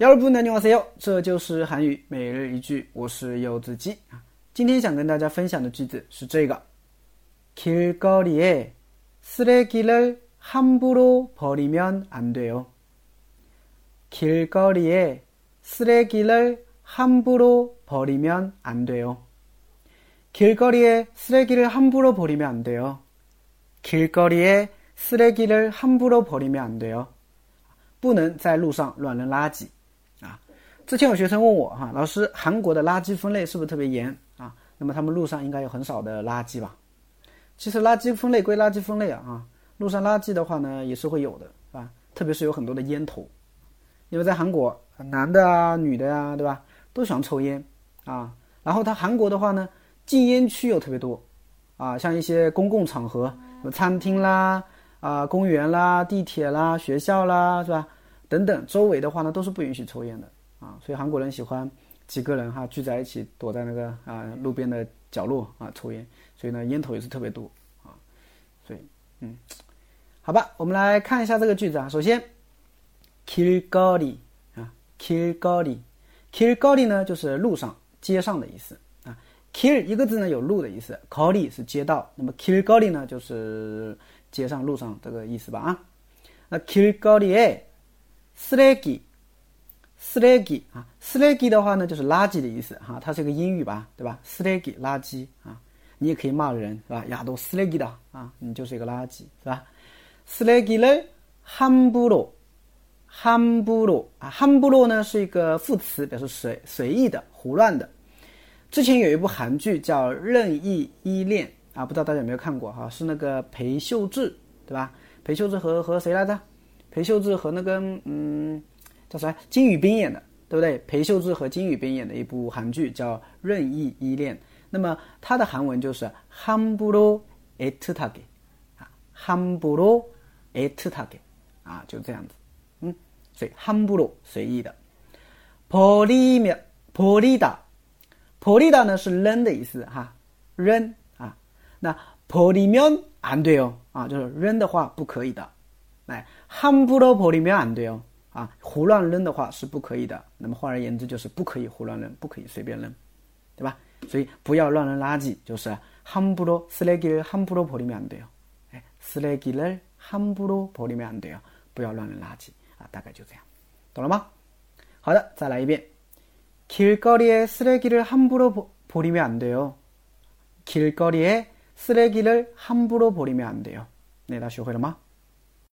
여러분 안녕하세요. 这就是韩语每日一句，我是柚子鸡啊。今天想跟大家分享的句子是这个：길거리에쓰레기를함부로버리면안돼요길거리에쓰레기를함부로버리면안돼요길거리에쓰레기를함부로버리면안돼요길거리에쓰레기를함부로버리면안돼요不能在路上乱扔垃圾。 之前有学生问我哈，老师，韩国的垃圾分类是不是特别严啊？那么他们路上应该有很少的垃圾吧？其实垃圾分类归垃圾分类啊，啊，路上垃圾的话呢也是会有的，是吧？特别是有很多的烟头，因为在韩国，男的啊、女的呀，对吧，都喜欢抽烟啊。然后他韩国的话呢，禁烟区又特别多啊，像一些公共场合，有餐厅啦、啊公园啦、地铁啦、学校啦，是吧？等等，周围的话呢都是不允许抽烟的。啊，所以韩国人喜欢几个人哈聚在一起，躲在那个啊路边的角落啊抽烟，所以呢烟头也是特别多啊。所以嗯，好吧，我们来看一下这个句子啊。首先，kil goli 啊，kil goli，kil goli 呢就是路上、街上的意思啊。kil 一个字呢有路的意思，goli 是街道，那么 kil goli 呢就是街上、路上这个意思吧啊。那 kil goli 에쓰레기 쓰레기啊，쓰레기的话呢，就是垃圾的意思哈，它是个英语吧，对吧？쓰레기垃圾啊，你也可以骂人是吧？呀，都쓰레기的啊，你就是一个垃圾是吧？쓰레기를함부 로， 함부로啊，함부로呢是一个副词，表示随随意的、胡乱的。之前有一部韩剧叫《任意依恋》啊，不知道大家有没有看过哈？是那个裴秀智对吧？裴秀智和和谁来着？裴秀智和那个嗯。 叫啥？金宇彬演的，对不对？裴秀智和金宇彬演的一部韩剧叫《任意依恋》。那么它的韩文就是“함부로애틋하게”，啊，“함부로애틋하게”，啊，就这样子。嗯，所以“함부로”随意的。버리면버리다버리다呢是扔的意思哈，扔啊。那버리면안돼요啊，就是扔的话不可以的。来，함부로버리면안돼요 啊，胡乱扔的话是不可以的。那么换而言之，就是不可以胡乱扔，不可以随便扔，对吧？所以不要乱扔垃圾，就是함부로쓰레기를함부로버리면안돼 요。 哎，쓰레기를함부로버리면안돼 요。 不要乱扔垃圾啊，大概就这样，懂了吗？好的，再来一遍。길거리에쓰레기를함부로버리면안돼 요。 길거리에쓰레기를함부로버리면안돼 요。 那大家学会了吗？